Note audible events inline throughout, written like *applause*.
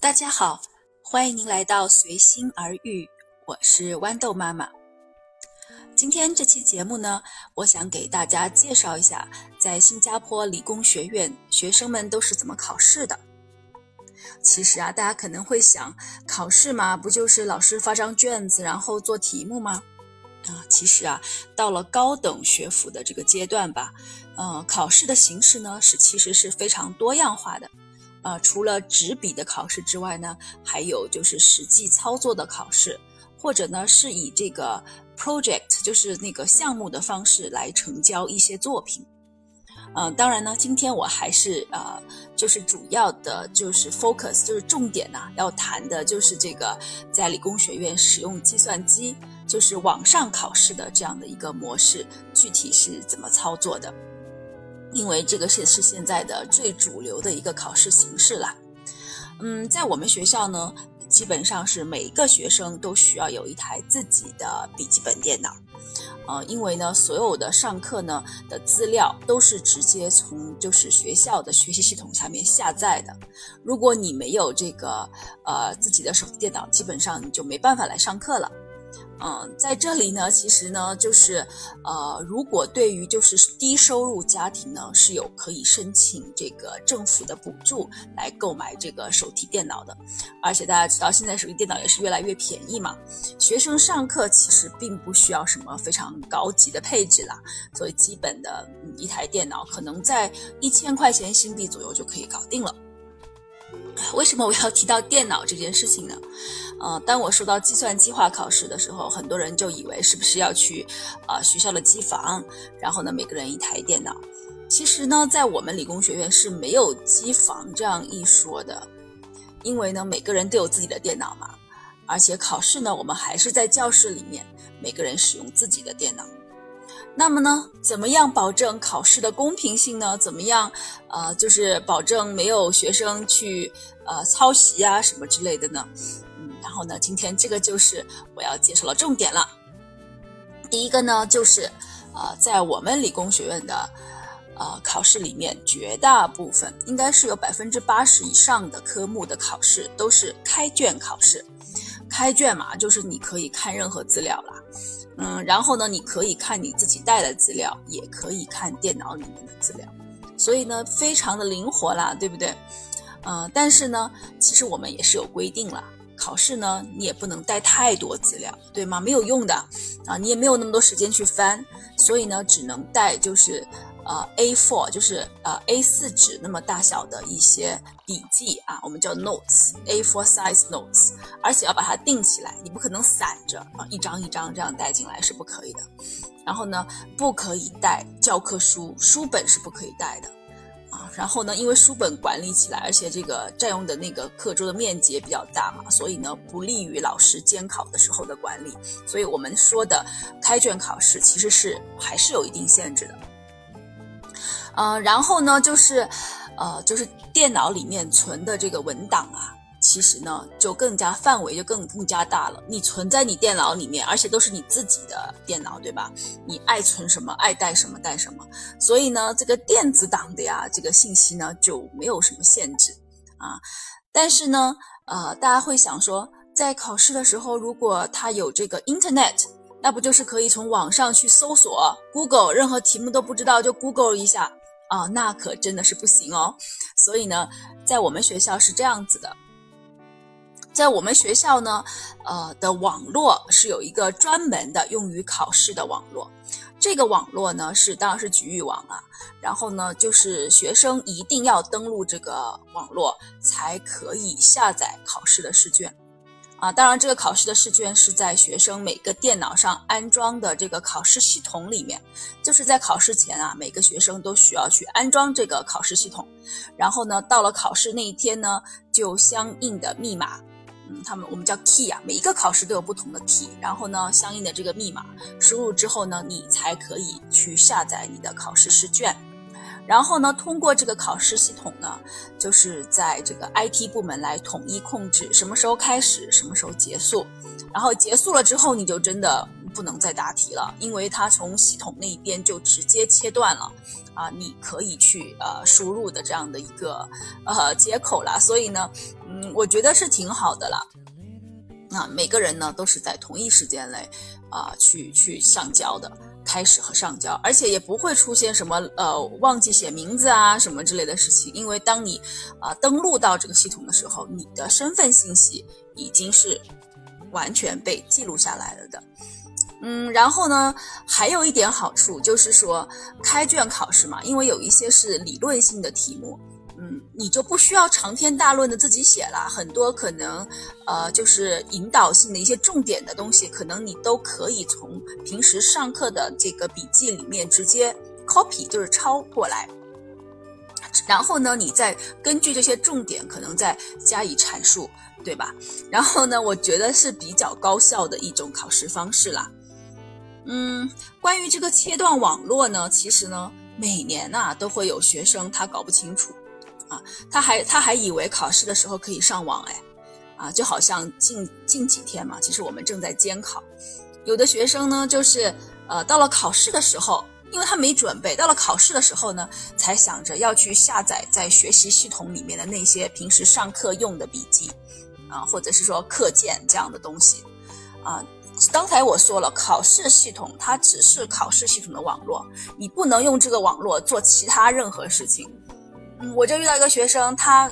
大家好，欢迎您来到随心而遇，我是豌豆妈妈。今天这期节目呢，我想给大家介绍一下，在新加坡理工学院学生们都是怎么考试的。其实啊，大家可能会想，考试嘛，不就是老师发张卷子，然后做题目吗？啊，其实啊，到了高等学府的这个阶段吧，呃，考试的形式呢，是其实是非常多样化的。呃，除了纸笔的考试之外呢，还有就是实际操作的考试，或者呢是以这个 project，就是那个项目的方式来成交一些作品。嗯，当然呢，今天我还是呃，就是主要的就是 focus，就是重点呐，要谈的就是这个在理工学院使用计算机，就是网上考试的这样的一个模式，具体是怎么操作的。因为这个是是现在的最主流的一个考试形式了，嗯，在我们学校呢，基本上是每一个学生都需要有一台自己的笔记本电脑，呃，因为呢，所有的上课呢的资料都是直接从就是学校的学习系统下面下载的，如果你没有这个呃自己的手机电脑，基本上你就没办法来上课了。嗯，在这里呢，其实呢，就是，呃，如果对于就是低收入家庭呢，是有可以申请这个政府的补助来购买这个手提电脑的，而且大家知道现在手提电脑也是越来越便宜嘛，学生上课其实并不需要什么非常高级的配置啦，所以基本的一台电脑可能在一千块钱新币左右就可以搞定了。为什么我要提到电脑这件事情呢？呃，当我说到计算机化考试的时候，很多人就以为是不是要去啊学校的机房，然后呢每个人一台电脑。其实呢，在我们理工学院是没有机房这样一说的，因为呢每个人都有自己的电脑嘛，而且考试呢我们还是在教室里面，每个人使用自己的电脑。那么呢，怎么样保证考试的公平性呢？怎么样，呃，就是保证没有学生去呃抄袭啊什么之类的呢？嗯，然后呢，今天这个就是我要介绍的重点了。第一个呢，就是呃，在我们理工学院的呃考试里面，绝大部分应该是有百分之八十以上的科目的考试都是开卷考试。开卷嘛，就是你可以看任何资料啦。嗯，然后呢，你可以看你自己带的资料，也可以看电脑里面的资料，所以呢，非常的灵活啦，对不对？呃，但是呢，其实我们也是有规定了，考试呢，你也不能带太多资料，对吗？没有用的啊，你也没有那么多时间去翻，所以呢，只能带就是。呃，A4 就是呃 A4 纸那么大小的一些笔记啊，我们叫 notes，A4 size notes，而且要把它订起来，你不可能散着啊，一张一张这样带进来是不可以的。然后呢，不可以带教科书，书本是不可以带的啊。然后呢，因为书本管理起来，而且这个占用的那个课桌的面积也比较大嘛，所以呢，不利于老师监考的时候的管理。所以我们说的开卷考试其实是还是有一定限制的。嗯，然后呢，就是，呃，就是电脑里面存的这个文档啊，其实呢，就更加范围就更更加大了。你存在你电脑里面，而且都是你自己的电脑，对吧？你爱存什么，爱带什么带什么。所以呢，这个电子档的呀，这个信息呢就没有什么限制啊。但是呢，呃，大家会想说，在考试的时候，如果它有这个 Internet，那不就是可以从网上去搜索 Google，任何题目都不知道就 Google 一下。啊，那可真的是不行哦。所以呢，在我们学校是这样子的，在我们学校呢，呃的网络是有一个专门的用于考试的网络。这个网络呢是当然是局域网啊。然后呢，就是学生一定要登录这个网络才可以下载考试的试卷。啊，当然，这个考试的试卷是在学生每个电脑上安装的这个考试系统里面，就是在考试前啊，每个学生都需要去安装这个考试系统，然后呢，到了考试那一天呢，就相应的密码，嗯，他们我们叫 key 啊，每一个考试都有不同的 key，然后呢，相应的这个密码输入之后呢，你才可以去下载你的考试试卷。然后呢，通过这个考试系统呢，就是在这个 IT 部门来统一控制什么时候开始，什么时候结束。然后结束了之后，你就真的不能再答题了，因为它从系统那一边就直接切断了啊，你可以去呃输入的这样的一个呃接口了。所以呢，嗯，我觉得是挺好的啦。那每个人呢都是在同一时间内啊去去上交的，开始和上交，而且也不会出现什么呃忘记写名字啊什么之类的事情，因为当你啊登录到这个系统的时候，你的身份信息已经是完全被记录下来了的。嗯，然后呢，还有一点好处就是说开卷考试嘛，因为有一些是理论性的题目。嗯，你就不需要长篇大论的自己写了，很多可能，呃，就是引导性的一些重点的东西，可能你都可以从平时上课的这个笔记里面直接 copy，就是抄过来，然后呢，你再根据这些重点可能再加以阐述，对吧？然后呢，我觉得是比较高效的一种考试方式啦。嗯，关于这个切断网络呢，其实呢，每年呐都会有学生他搞不清楚。啊，他还他还以为考试的时候可以上网哎，啊，就好像近近几天嘛，其实我们正在监考，有的学生呢，就是呃到了考试的时候，因为他没准备，到了考试的时候呢，才想着要去下载在学习系统里面的那些平时上课用的笔记，啊，或者是说课件这样的东西，啊，刚才我说了，考试系统它只是考试系统的网络，你不能用这个网络做其他任何事情。我就遇到一个学生，他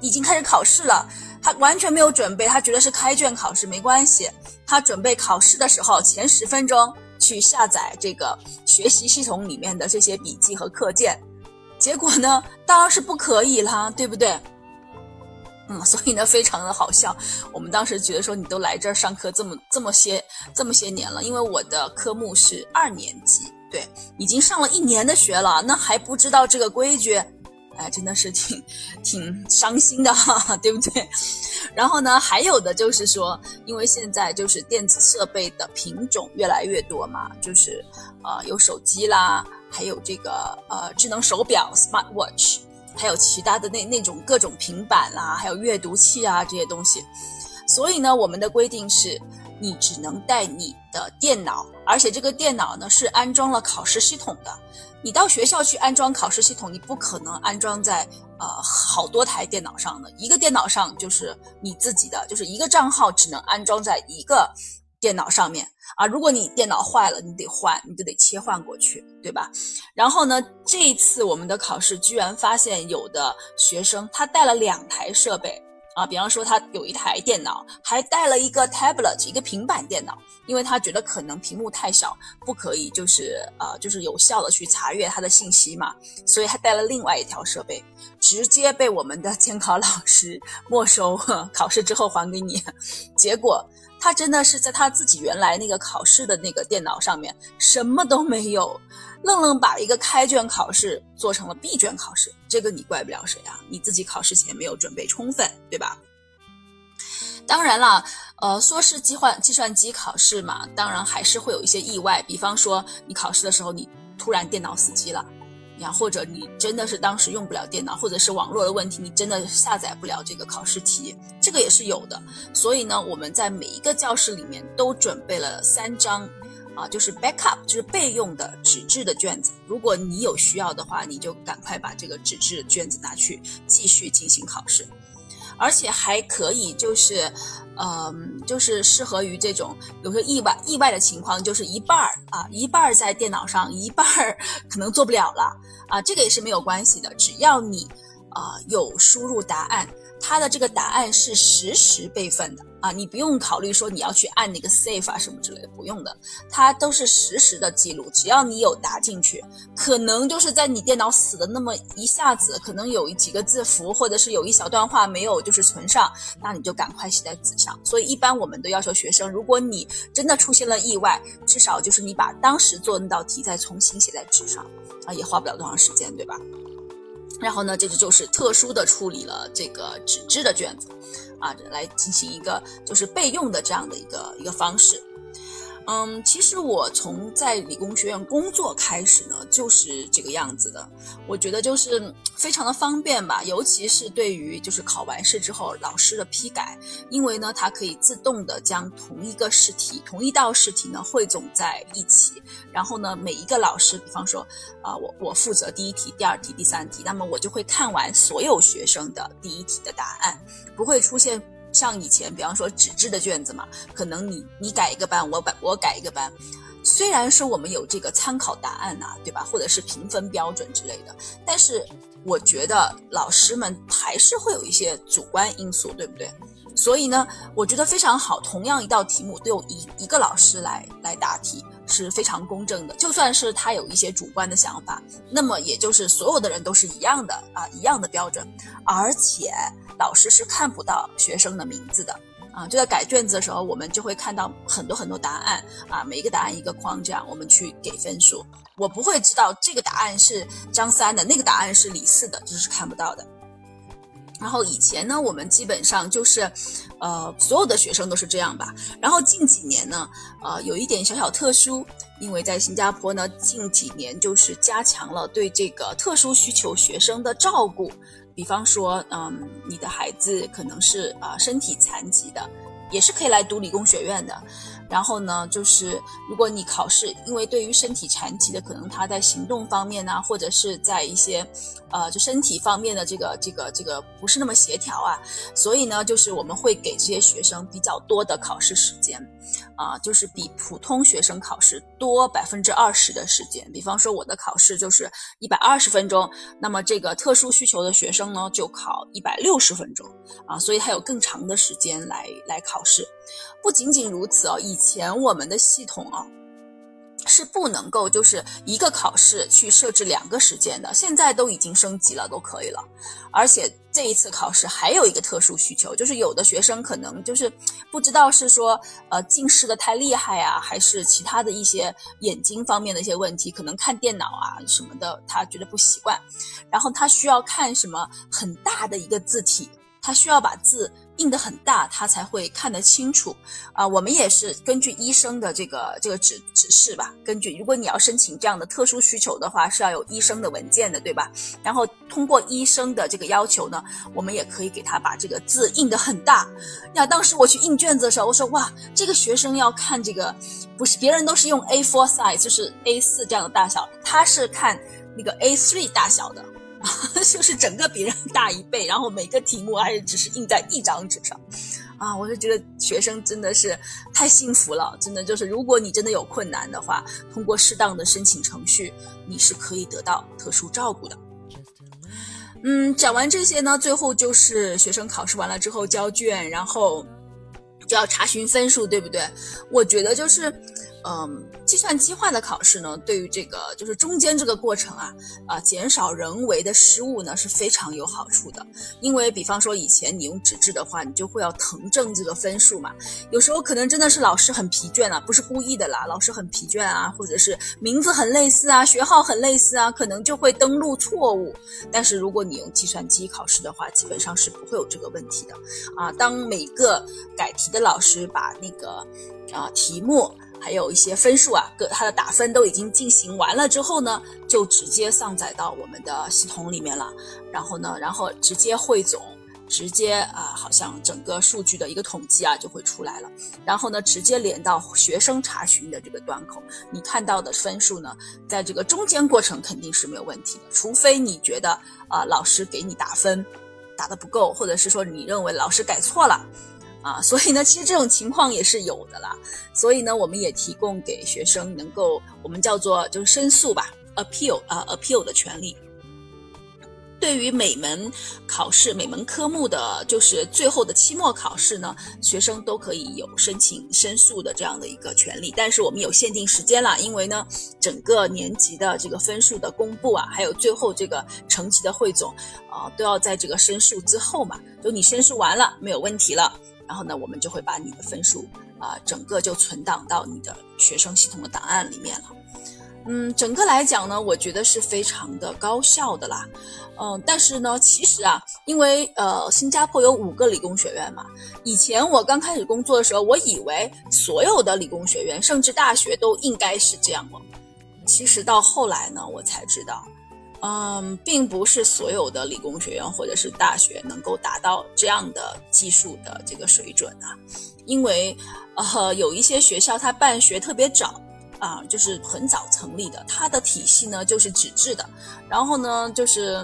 已经开始考试了，他完全没有准备，他觉得是开卷考试没关系。他准备考试的时候，前十分钟去下载这个学习系统里面的这些笔记和课件，结果呢，当然是不可以啦，对不对？嗯，所以呢，非常的好笑。我们当时觉得说，你都来这儿上课这么这么些这么些年了，因为我的科目是二年级，对，已经上了一年的学了，那还不知道这个规矩。哎，真的是挺挺伤心的哈哈，对不对？然后呢，还有的就是说，因为现在就是电子设备的品种越来越多嘛，就是呃有手机啦，还有这个呃智能手表 （smart watch），还有其他的那那种各种平板啦，还有阅读器啊这些东西。所以呢，我们的规定是，你只能带你的电脑，而且这个电脑呢是安装了考试系统的。你到学校去安装考试系统，你不可能安装在呃好多台电脑上的，一个电脑上就是你自己的，就是一个账号只能安装在一个电脑上面啊。如果你电脑坏了，你得换，你就得切换过去，对吧？然后呢，这一次我们的考试居然发现有的学生他带了两台设备。啊，比方说他有一台电脑，还带了一个 tablet，一个平板电脑，因为他觉得可能屏幕太小，不可以就是呃就是有效的去查阅他的信息嘛，所以他带了另外一条设备，直接被我们的监考老师 *laughs* 没收，考试之后还给你。结果他真的是在他自己原来那个考试的那个电脑上面什么都没有。愣愣把一个开卷考试做成了闭卷考试，这个你怪不了谁啊？你自己考试前没有准备充分，对吧？当然了，呃，说是计算计算机考试嘛，当然还是会有一些意外，比方说你考试的时候你突然电脑死机了，呀，或者你真的是当时用不了电脑，或者是网络的问题，你真的下载不了这个考试题，这个也是有的。所以呢，我们在每一个教室里面都准备了三张。啊，就是 backup，就是备用的纸质的卷子。如果你有需要的话，你就赶快把这个纸质卷子拿去继续进行考试，而且还可以就是，嗯，就是适合于这种比如说意外意外的情况，就是一半儿啊，一半儿在电脑上，一半儿 *laughs* 可能做不了了啊，这个也是没有关系的，只要你啊有输入答案。它的这个答案是实时备份的啊，你不用考虑说你要去按那个 save 啊什么之类的，不用的，它都是实时的记录。只要你有答进去，可能就是在你电脑死的那么一下子，可能有几个字符或者是有一小段话没有就是存上，那你就赶快写在纸上。所以一般我们都要求学生，如果你真的出现了意外，至少就是你把当时做那道题再重新写在纸上啊，也花不了多长时间，对吧？然后呢，这个就是特殊的处理了这个纸质的卷子，啊，来进行一个就是备用的这样的一个一个方式。嗯，其实我从在理工学院工作开始呢，就是这个样子的。我觉得就是非常的方便吧，尤其是对于就是考完试之后老师的批改，因为呢，它可以自动的将同一个试题、同一道试题呢汇总在一起，然后呢，每一个老师，比方说啊，我我负责第一题、第二题、第三题，那么我就会看完所有学生的第一题的答案，不会出现。像以前，比方说纸质的卷子嘛，可能你你改一个班，我改我改一个班，虽然说我们有这个参考答案呐，对吧？或者是评分标准之类的，但是我觉得老师们还是会有一些主观因素，对不对？所以呢，我觉得非常好。同样一道题目，都有一一个老师来来答题，是非常公正的。就算是他有一些主观的想法，那么也就是所有的人都是一样的啊，一样的标准，而且。老师是看不到学生的名字的啊，就在改卷子的时候，我们就会看到很多很多答案啊，每一个答案一个框，这样我们去给分数。我不会知道这个答案是张三的，那个答案是李四的，这是看不到的。然后以前呢，我们基本上就是，呃，所有的学生都是这样吧。然后近几年呢，呃，有一点小小特殊，因为在新加坡呢，近几年就是加强了对这个特殊需求学生的照顾。比方说，嗯，你的孩子可能是啊身体残疾的，也是可以来读理工学院的。然后呢，就是如果你考试，因为对于身体残疾的，可能他在行动方面呢，或者是在一些，呃，就身体方面的这个这个这个不是那么协调啊，所以呢，就是我们会给这些学生比较多的考试时间，啊，就是比普通学生考试多百分之二十的时间。比方说我的考试就是一百二十分钟，那么这个特殊需求的学生呢，就考一百六十分钟，啊，所以他有更长的时间来来考试。不仅仅如此哦，以前我们的系统啊是不能够就是一个考试去设置两个时间的，现在都已经升级了，都可以了。而且这一次考试还有一个特殊需求，就是有的学生可能就是不知道是说呃近视的太厉害啊，还是其他的一些眼睛方面的一些问题，可能看电脑啊什么的他觉得不习惯，然后他需要看什么很大的一个字体。他需要把字印得很大，他才会看得清楚啊。我们也是根据医生的这个这个指指示吧，根据如果你要申请这样的特殊需求的话，是要有医生的文件的，对吧？然后通过医生的这个要求呢，我们也可以给他把这个字印得很大。呀，当时我去印卷子的时候，我说哇，这个学生要看这个，不是别人都是用 A4 size，就是 A4 这样的大小，他是看那个 A3 大小的。*laughs* 就是整个比人大一倍，然后每个题目还是只是印在一张纸上，啊，我就觉得学生真的是太幸福了，真的就是如果你真的有困难的话，通过适当的申请程序，你是可以得到特殊照顾的。嗯，讲完这些呢，最后就是学生考试完了之后交卷，然后就要查询分数，对不对？我觉得就是。嗯，计算机化的考试呢，对于这个就是中间这个过程啊，啊，减少人为的失误呢是非常有好处的。因为比方说以前你用纸质的话，你就会要誊正这个分数嘛，有时候可能真的是老师很疲倦了，不是故意的啦，老师很疲倦啊，或者是名字很类似啊，学号很类似啊，可能就会登录错误。但是如果你用计算机考试的话，基本上是不会有这个问题的啊。当每个改题的老师把那个啊题目。还有一些分数啊，各它的打分都已经进行完了之后呢，就直接上载到我们的系统里面了。然后呢，然后直接汇总，直接啊，好像整个数据的一个统计啊就会出来了。然后呢，直接连到学生查询的这个端口，你看到的分数呢，在这个中间过程肯定是没有问题的，除非你觉得啊，老师给你打分打的不够，或者是说你认为老师改错了。啊，所以呢，其实这种情况也是有的啦。所以呢，我们也提供给学生能够我们叫做就是申诉吧，appeal 啊，appeal 的权利。对于每门考试、每门科目的就是最后的期末考试呢，学生都可以有申请申诉的这样的一个权利。但是我们有限定时间了，因为呢，整个年级的这个分数的公布啊，还有最后这个成绩的汇总啊，都要在这个申诉之后嘛。就你申诉完了，没有问题了。然后呢，我们就会把你的分数啊，整个就存档到你的学生系统的档案里面了。嗯，整个来讲呢，我觉得是非常的高效的啦。嗯，但是呢，其实啊，因为呃，新加坡有五个理工学院嘛。以前我刚开始工作的时候，我以为所有的理工学院，甚至大学都应该是这样了。其实到后来呢，我才知道，嗯，并不是所有的理工学院或者是大学能够达到这样的技术的这个水准啊。因为呃，有一些学校它办学特别早。啊，就是很早成立的，它的体系呢就是纸质的，然后呢就是，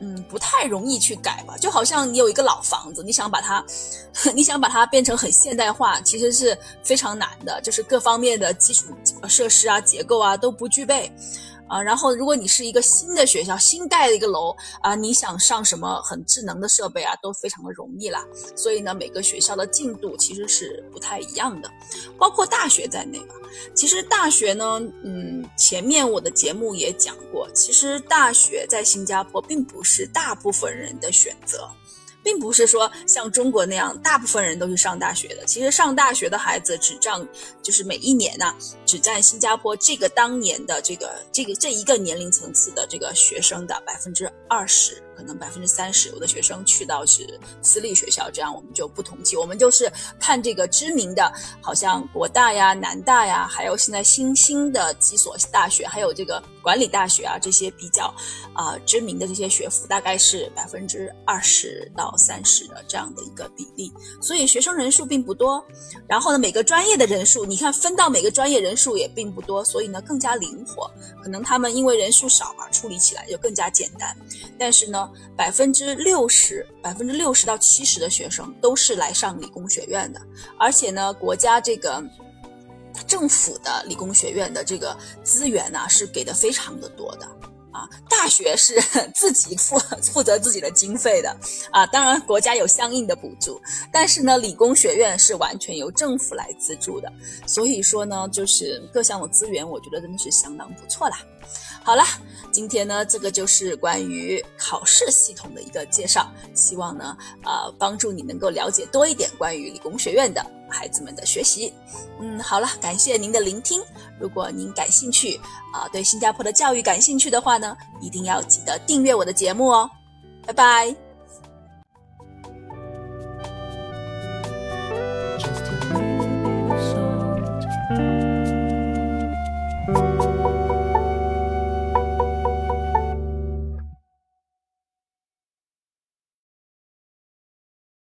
嗯，不太容易去改吧，就好像你有一个老房子，你想把它，*laughs* 你想把它变成很现代化，其实是非常难的，就是各方面的基础设施啊、结构啊都不具备。啊，然后如果你是一个新的学校，新盖的一个楼啊，你想上什么很智能的设备啊，都非常的容易啦。所以呢，每个学校的进度其实是不太一样的，包括大学在内嘛。其实大学呢，嗯，前面我的节目也讲过，其实大学在新加坡并不是大部分人的选择。并不是说像中国那样，大部分人都是上大学的。其实上大学的孩子只占，就是每一年呢，只占新加坡这个当年的这个这个这一个年龄层次的这个学生的百分之二十。可能百分之三十，有的学生去到是私立学校，这样我们就不统计，我们就是看这个知名的，好像国大呀、南大呀，还有现在新兴的几所大学，还有这个管理大学啊，这些比较啊知名的这些学府，大概是百分之二十到三十的这样的一个比例，所以学生人数并不多。然后呢，每个专业的人数，你看分到每个专业人数也并不多，所以呢更加灵活，可能他们因为人数少嘛，处理起来就更加简单。但是呢。百分之六十、百分之六十到七十的学生都是来上理工学院的，而且呢，国家这个政府的理工学院的这个资源呢是给的非常的多的啊。大学是 *laughs* 自己负负责自己的经费的啊，当然国家有相应的补助，但是呢，理工学院是完全由政府来资助的，所以说呢，就是各项的资源，我觉得真的是相当不错啦。好了，今天呢，这个就是关于考试系统的一个介绍，希望呢，呃，帮助你能够了解多一点关于理工学院的孩子们的学习。嗯，好了，感谢您的聆听。如果您感兴趣，啊，对新加坡的教育感兴趣的话呢，一定要记得订阅我的节目哦。拜拜。